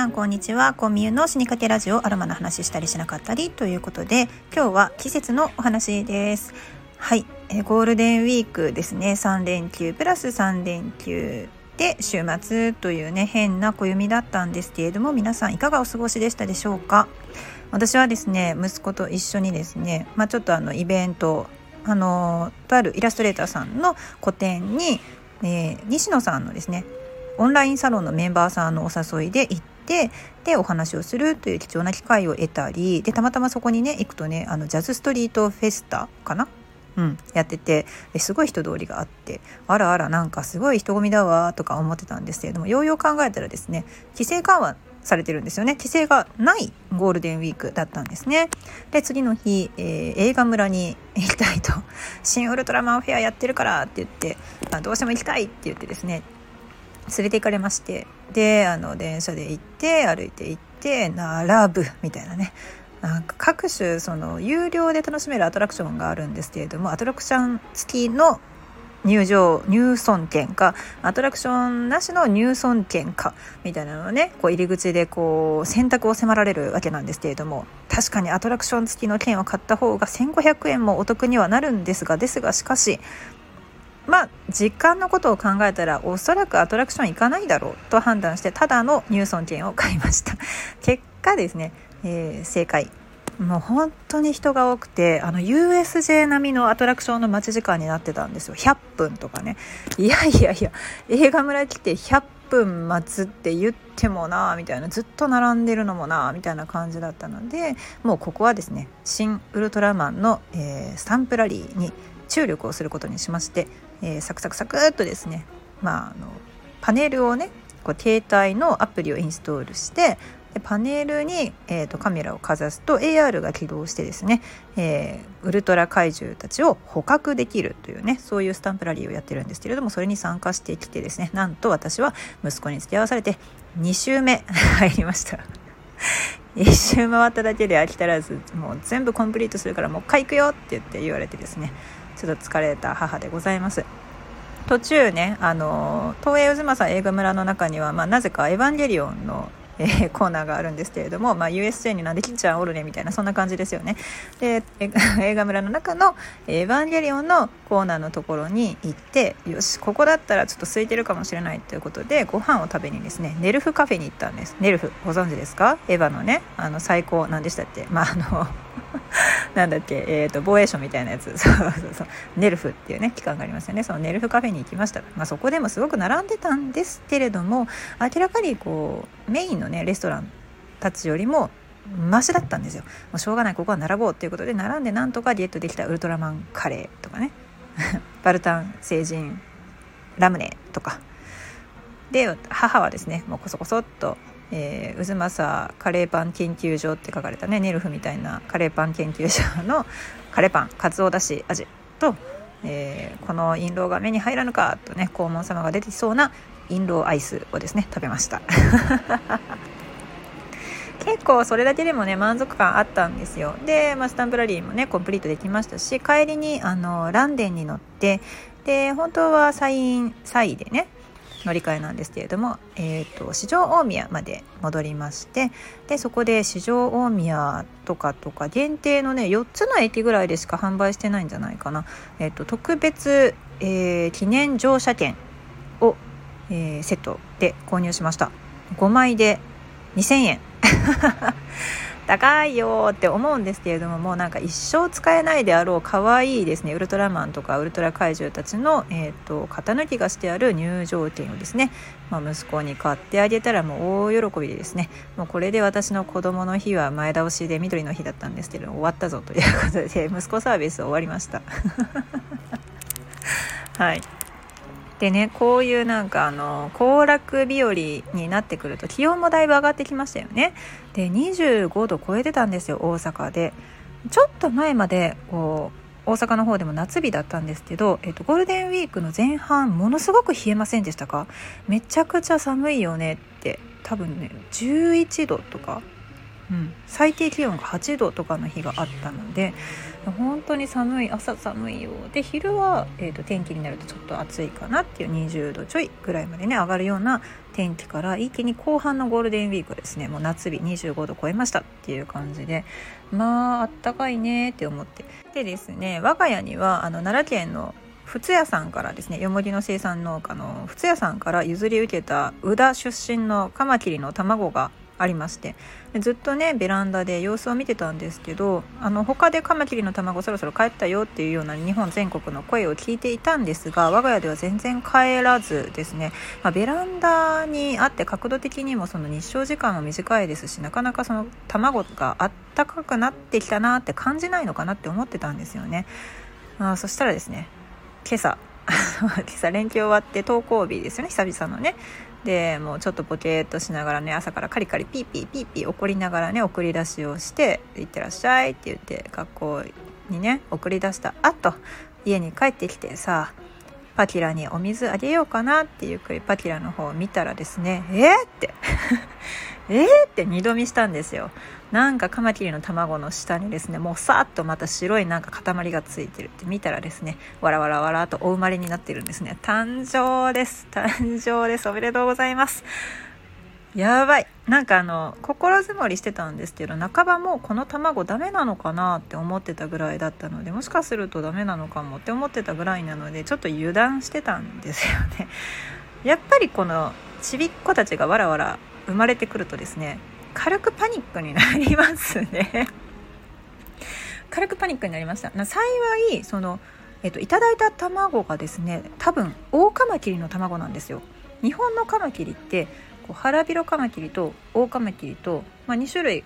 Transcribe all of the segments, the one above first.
さんこんにちは。コンミュの死にかけラジオアロマの話したりしなかったりということで今日は季節のお話です。はい。えゴールデンウィークですね。3連休プラス3連休で週末というね変な暦だったんですけれども皆さんいかがお過ごしでしたでしょうか？私はですね息子と一緒にですねまあ、ちょっとあのイベントあのとあるイラストレーターさんの個展に、えー、西野さんのですねオンラインサロンのメンバーさんのお誘いで行ってでお話をするという貴重な機会を得たりでたまたまそこにね行くとねあのジャズストリートフェスタかな？うん、やっててすごい人通りがあってあらあらなんかすごい人混みだわとか思ってたんですけれどもようよう考えたらですね規制緩和されてるんですよね。規制がないゴールデンウィークだったんですね。で次の日、えー、映画村に行きたいと「新ウルトラマンフェアやってるから」って言ってあ「どうしても行きたい」って言ってですね連れて行かれましてであの電車で行って歩いて行って並ぶみたいなね。なんか各種その有料で楽しめるアトラクションがあるんですけれどもアトラクション付きの入場入村券かアトラクションなしの入村券かみたいなのをねこう入り口でこう選択を迫られるわけなんですけれども確かにアトラクション付きの券を買った方が1500円もお得にはなるんですがですがしかしまあ時間のことを考えたらおそらくアトラクション行かないだろうと判断してただの入村券を買いました。結果ですね、えー、正解。もう本当に人が多くてあの USJ 並みのアトラクションの待ち時間になってたんですよ。100分とかね。いやいやいや映画村来て100分待つって言ってもなみたいなずっと並んでるのもなみたいな感じだったのでもうここはですね「新ウルトラマンの」えー、スタンプラリーに注力をすることにしましてえー、サクサクサクっとですね、まあ、あのパネルをねこう携帯のアプリをインストールしてでパネルに、えーと、カメラをかざすと AR が起動してですね、えー、ウルトラ怪獣たちを捕獲できるというねそういうスタンプラリーをやってるんですけれどもそれに参加してきてですねなんと私は息子に付き合わされて2周目 入りました。一周回っただけで飽き足らずもう全部コンプリートするからもう一回行くよって言って言われてですねちょっと疲れた母でございます。途中ねあの東映渦政映画村の中には、まあ、なぜか「エヴァンゲリオン」のえー、コーナーがあるんですけれども、まあ、USJ になんでキッちゃんおるねみたいなそんな感じですよね。で 映画村の中の「エヴァンゲリオン」のコーナーのところに行ってよしここだったらちょっと空いてるかもしれないということでご飯を食べにですねネルフカフェに行ったんです。ネルフご存知ですか？エヴァのねあの最高なんでしたっけ？まああの なんだっけ、えーと、防衛省みたいなやつ。そうそうそう。ネルフっていうね機関がありますよね。そのネルフカフェに行きました、まあ、そこでもすごく並んでたんですけれども明らかにこうメインのねレストランたちよりもマシだったんですよ。もうしょうがないここは並ぼうっていうことで並んでなんとかディエットできたウルトラマンカレーとかね。バルタン星人ラムネとか。で母はですねもうこそこそっとえー、渦政カレーパン研究所って書かれたねネルフみたいなカレーパン研究所の カレーパンかつおだし味と、えー、この印籠が目に入らぬかとね黄門様が出てきそうな印籠アイスをですね食べました。結構それだけでもね満足感あったんですよ。で、まあ、スタンプラリーもねコンプリートできましたし帰りにあのランデンに乗ってで本当はサインサイでね乗り換えなんですけれども、えーと、四条大宮まで戻りましてでそこで四条大宮とかとか限定のね4つの駅ぐらいでしか販売してないんじゃないかな、えーと、特別、えー、記念乗車券を、えー、セットで購入しました。5枚で2000円。高いよって思うんですけれどももうなんか一生使えないであろう可愛いですね。ウルトラマンとかウルトラ怪獣たちの、えーと、型抜きがしてある入場券をですね、まあ、息子に買ってあげたらもう大喜びでですね。もうこれで私の子供の日は前倒しで緑の日だったんですけど終わったぞということで息子サービス終わりました。はい。でねこういうなんかあの行楽日和になってくると気温もだいぶ上がってきましたよね。で25度超えてたんですよ大阪で。ちょっと前までこう大阪の方でも夏日だったんですけど、えっと、ゴールデンウィークの前半ものすごく冷えませんでしたか？めちゃくちゃ寒いよねって多分ね11度とかうん、最低気温が8度とかの日があったので本当に寒い朝寒いよで昼は、えーと、天気になるとちょっと暑いかなっていう20度ちょいぐらいまでね上がるような天気から一気に後半のゴールデンウィークですね。もう夏日25度超えましたっていう感じでまああったかいねって思って。でですね我が家にはあの奈良県の仏屋さんからですねよもぎの生産農家の仏屋さんから譲り受けた宇田出身のカマキリの卵がありまして。ずっとねベランダで様子を見てたんですけどあの他でカマキリの卵そろそろ帰ったよっていうような日本全国の声を聞いていたんですが我が家では全然帰らずですね、まあ、ベランダにあって角度的にもその日照時間も短いですしなかなかその卵があったかくなってきたなって感じないのかなって思ってたんですよね。あそしたらですね今朝 今朝連休終わって登校日ですよね久々のね。でもうちょっとボケーっとしながらね朝からカリカリピーピーピーピー怒りながらね送り出しをして「いってらっしゃい」って言って学校にね送り出したあと家に帰ってきてさパキラにお水あげようかなってゆっくりパキラの方を見たらですね「えー、って。えーって二度見したんですよ。なんかカマキリの卵の下にですねもうさっとまた白いなんか塊がついてるって見たらですねわらわらわらとお生まれになってるんですね。誕生です。誕生です。おめでとうございます。やばい。なんかあの心づもりしてたんですけど半ばもうこの卵ダメなのかなって思ってたぐらいだったのでもしかするとダメなのかもって思ってたぐらいなのでちょっと油断してたんですよね。やっぱりこのちびっ子たちがわらわら生まれてくるとですね軽くパニックになりますね。軽くパニックになりました。幸いその、えっと、いただいた卵がですね多分オオカマキリの卵なんですよ。日本のカマキリってこう腹広カマキリとオオカマキリと、まあ、2種類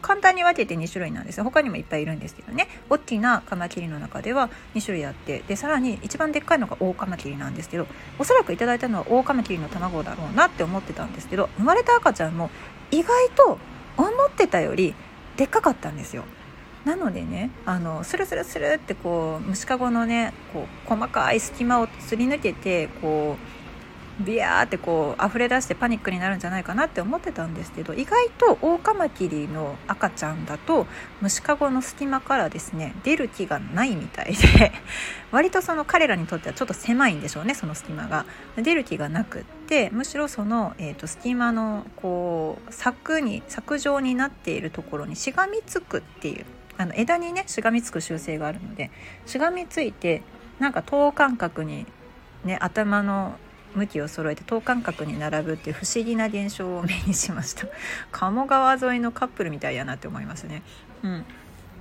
簡単に分けて2種類なんです他にもいっぱいいるんですけどね大きなカマキリの中では2種類あってでさらに一番でっかいのがオオカマキリなんですけどおそらくいただいたのはオオカマキリの卵だろうなって思ってたんですけど生まれた赤ちゃんも意外と思ってたよりでっかかったんですよ。なのでねあのスルスルスルってこう虫かごのねこう細かい隙間をすり抜けてこうビヤーってこう溢れ出してパニックになるんじゃないかなって思ってたんですけど意外とオオカマキリの赤ちゃんだと虫かごの隙間からですね出る気がないみたいで 割とその彼らにとってはちょっと狭いんでしょうねその隙間が。出る気がなくってむしろその、えーと、隙間のこう柵に柵状になっているところにしがみつくっていうあの枝にねしがみつく習性があるのでしがみついてなんか等間隔にね頭の向きを揃えて等間隔に並ぶっていう不思議な現象を目にしました。鴨川沿いのカップルみたいやなって思いますね。うん。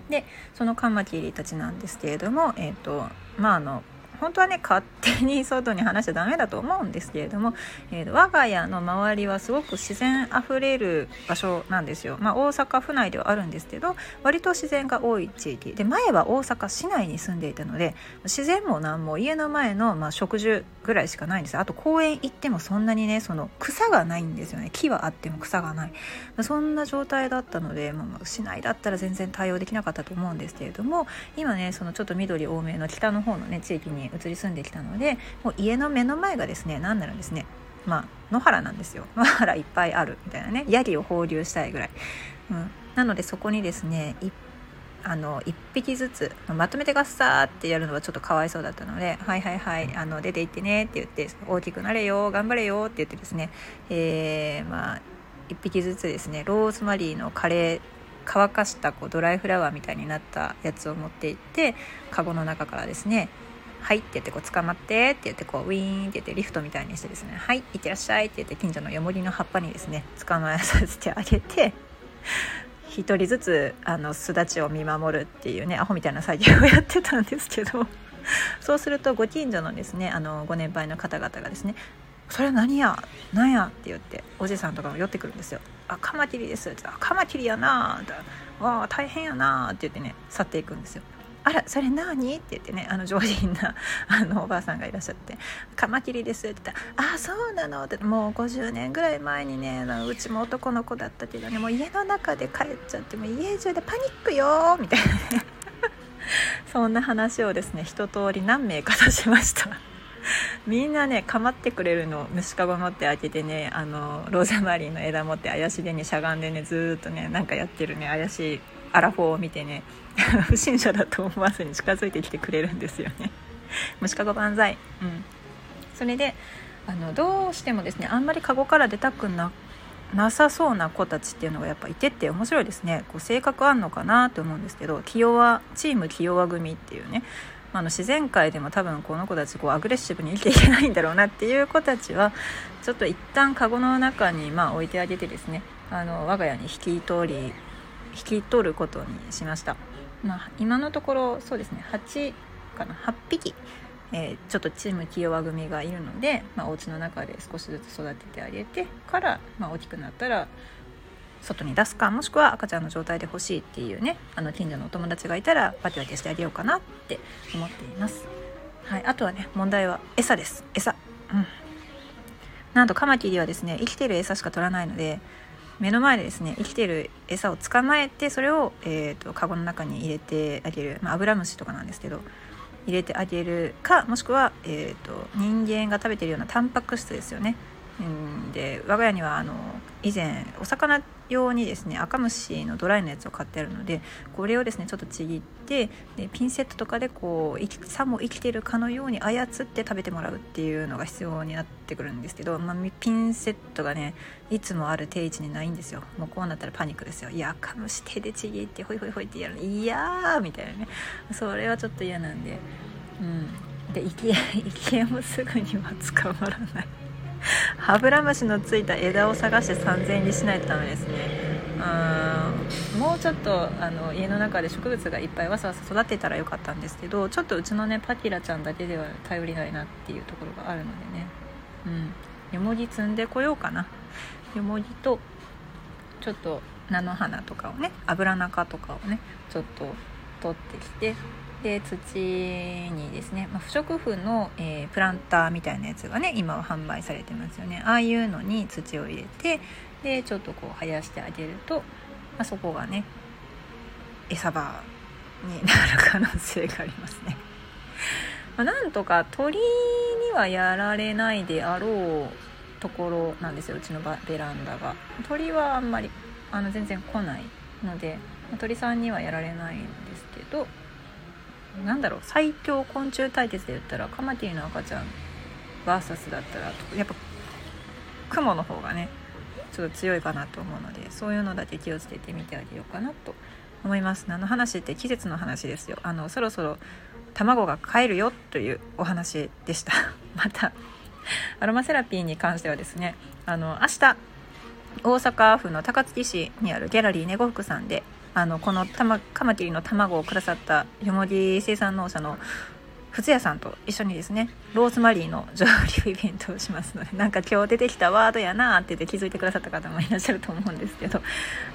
でそのカマキリたちなんですけれどもえっ、ー、とまああの本当はね勝手に外に話しちゃダメだと思うんですけれども、えー、我が家の周りはすごく自然あふれる場所なんですよ、まあ、大阪府内ではあるんですけど割と自然が多い地域。で前は大阪市内に住んでいたので自然も何も家の前の、まあ、植樹ぐらいしかないんです。あと公園行ってもそんなにねその草がないんですよね。木はあっても草がない。そんな状態だったので、まあ、市内だったら全然対応できなかったと思うんですけれども今ねそのちょっと緑多めの北の方のね地域に移り住んできたのでもう家の目の前がですね何ならですねまあ野原なんですよ。野原いっぱいあるみたいなね。ヤギを放流したいぐらい、うん、なのでそこにですねあの1匹ずつまとめてガッサーってやるのはちょっとかわいそうだったので「はいはいはいあの出て行ってね」って言って「大きくなれよ頑張れよ」って言ってですね、えー、まあ1匹ずつですねローズマリーのカレー乾かしたこうドライフラワーみたいになったやつを持っていってカゴの中からですねはいって言ってこう捕まってって言ってこうウィーンって言ってリフトみたいにしてですねはいいってらっしゃいって言って近所のよもぎの葉っぱにですね捕まえさせてあげて 1人ずつあの巣立ちを見守るっていうねアホみたいな作業をやってたんですけどそうするとご近所のですねあのご年配の方々がですね「それは何や何や?」って言っておじさんとかも寄ってくるんですよ。あカマキリです」って「カマキリやな」って「わあ大変やな」って言ってね去っていくんですよ。あらそれ何?」って言ってねあの上品な あのおばあさんがいらっしゃって「カマキリです」って言った。ら「あそうなの」ってもう50年ぐらい前にねうちも男の子だったけどねもう家の中で帰っちゃっても家中でパニックよみたいなね。そんな話をですね一通り何名か出しました。みんなね構ってくれるの虫かご持って開けてねあのローザマリーの枝持って怪しげにしゃがんでねずっとねなんかやってるね怪しいアラフォーを見てね 不審者だと思わずに近づいてきてくれるんですよね。虫かご万歳うん。それであのどうしてもですねあんまりカゴから出たくななさそうな子たちっていうのがやっぱいてって面白いですね。こう性格あんのかなと思うんですけど清和チーム清和組っていうね。あの自然界でも多分この子たちこうアグレッシブに生きていけないんだろうなっていう子たちはちょっと一旦カゴの中にまあ置いてあげてですねあの我が家に引き取り引き取ることにしました、まあ、今のところそうですね8かな8匹えー、ちょっとチーム清和組がいるので、まあ、お家の中で少しずつ育ててあげてから、まあ、大きくなったら外に出すかもしくは赤ちゃんの状態で欲しいっていうねあの近所のお友達がいたらパティパティしてあげようかなって思っています、はい、あとはね問題は餌です。餌。うん。なんとカマキリはですね生きてる餌しか取らないので目の前でですね生きてる餌を捕まえてそれを、えーと、とカゴの中に入れてあげる、まあ、アブラムシとかなんですけど入れてあげるかもしくは、えーと、人間が食べてるようなタンパク質ですよね。で我が家にはあの以前お魚用にですね赤虫のドライのやつを買ってあるのでこれをですねちょっとちぎってでピンセットとかでこうさも生きてるかのように操って食べてもらうっていうのが必要になってくるんですけど、まあ、ピンセットがねいつもある定位置にないんですよ。もうこうなったらパニックですよ。いや赤虫手でちぎってホイホイホイってやるいやーみたいなね。それはちょっと嫌なんで。うん。で生き生きもすぐには捕まらない。歯ブラムシのついた枝を探して3000円にしないとダメですね。うん。もうちょっとあの家の中で植物がいっぱいわさわさ育てたらよかったんですけどちょっとうちのねパキラちゃんだけでは頼りないなっていうところがあるのでね。うん。よもぎ摘んでこようかな。よもぎとちょっと菜の花とかをね油中とかをねちょっと取ってきてで土にですね、まあ、不織布の、えー、プランターみたいなやつがね今は販売されてますよねああいうのに土を入れてでちょっとこう生やしてあげると、まあ、そこがね餌場になる可能性がありますね。ま、なんとか鳥にはやられないであろうところなんですようちのベランダが鳥はあんまりあの全然来ないので、鳥さんにはやられないんですけどなんだろう最強昆虫対決で言ったらカマキリの赤ちゃん VS だったらやっぱクモの方がねちょっと強いかなと思うのでそういうのだけ気をつけてみてあげようかなと思います。何の話って季節の話ですよ。あのそろそろ卵が帰るよというお話でした。またアロマセラピーに関してはですねあの明日大阪府の高槻市にあるギャラリーネゴ福さんであのこのた、ま、カマキリの卵をくださったよもぎ生産農者の靴屋さんと一緒にですねローズマリーの上流イベントをしますので なんか今日出てきたワードやなってって気づいてくださった方もいらっしゃると思うんですけど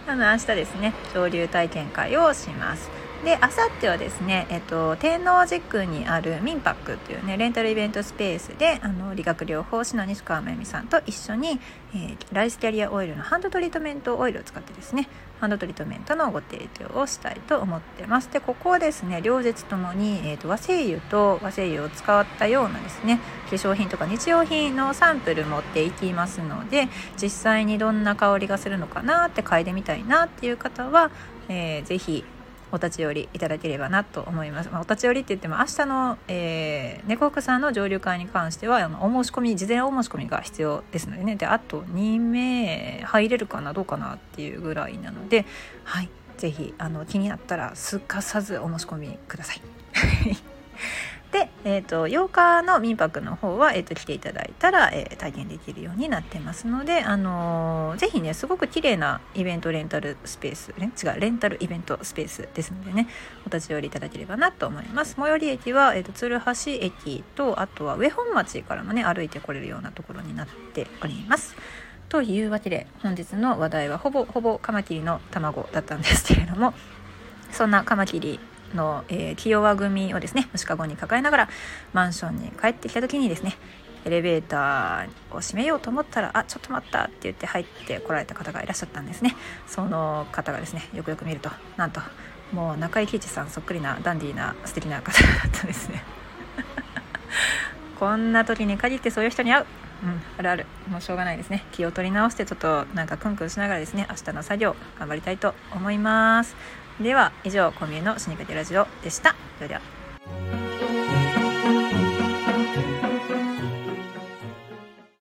あの明日ですね上流体験会をします。であさってはですね、えっと、天王寺区にあるミンパックというねレンタルイベントスペースであの理学療法士の西川真由美さんと一緒に、えー、ライスキャリアオイルのハンドトリートメントオイルを使ってですねハンドトリートメントのご提供をしたいと思ってます。でここはですね両日ともに、えーと、和精油と和精油を使ったようなですね化粧品とか日用品のサンプル持っていきますので実際にどんな香りがするのかなって嗅いでみたいなっていう方は、えー、ぜひお立ち寄りいただければなと思います。まあ、お立ち寄りって言っても明日の、えー、猫奥さんの上流会に関してはあのお申し込み事前お申し込みが必要ですのでねであと2名入れるかなどうかなっていうぐらいなのではい是非気になったらすかさずお申し込みください。で、えーと、8日の民泊の方は、えーと、来ていただいたら、えー、体験できるようになってますので、あのー、ぜひねすごく綺麗なイベントレンタルスペース、ね、違うレンタルイベントスペースですのでねお立ち寄りいただければなと思います。最寄り駅は、えーと、鶴橋駅とあとは上本町からもね歩いてこれるようなところになっております。というわけで本日の話題はほぼほぼカマキリの卵だったんですけれどもそんなカマキリの、えー、清和組をですね虫かごに抱えながらマンションに帰ってきた時にですねエレベーターを閉めようと思ったら「あちょっと待った」って言って入ってこられた方がいらっしゃったんですね。その方がですねよくよく見るとなんともう中井貴一さんそっくりなダンディーな素敵な方だったんですね。こんな時に限ってそういう人に会う。うん、あるある。もうしょうがないですね。気を取り直してちょっとなんかクンクンしながらですね明日の作業頑張りたいと思います。では以上コミュのシニカけラジオでした。それでは。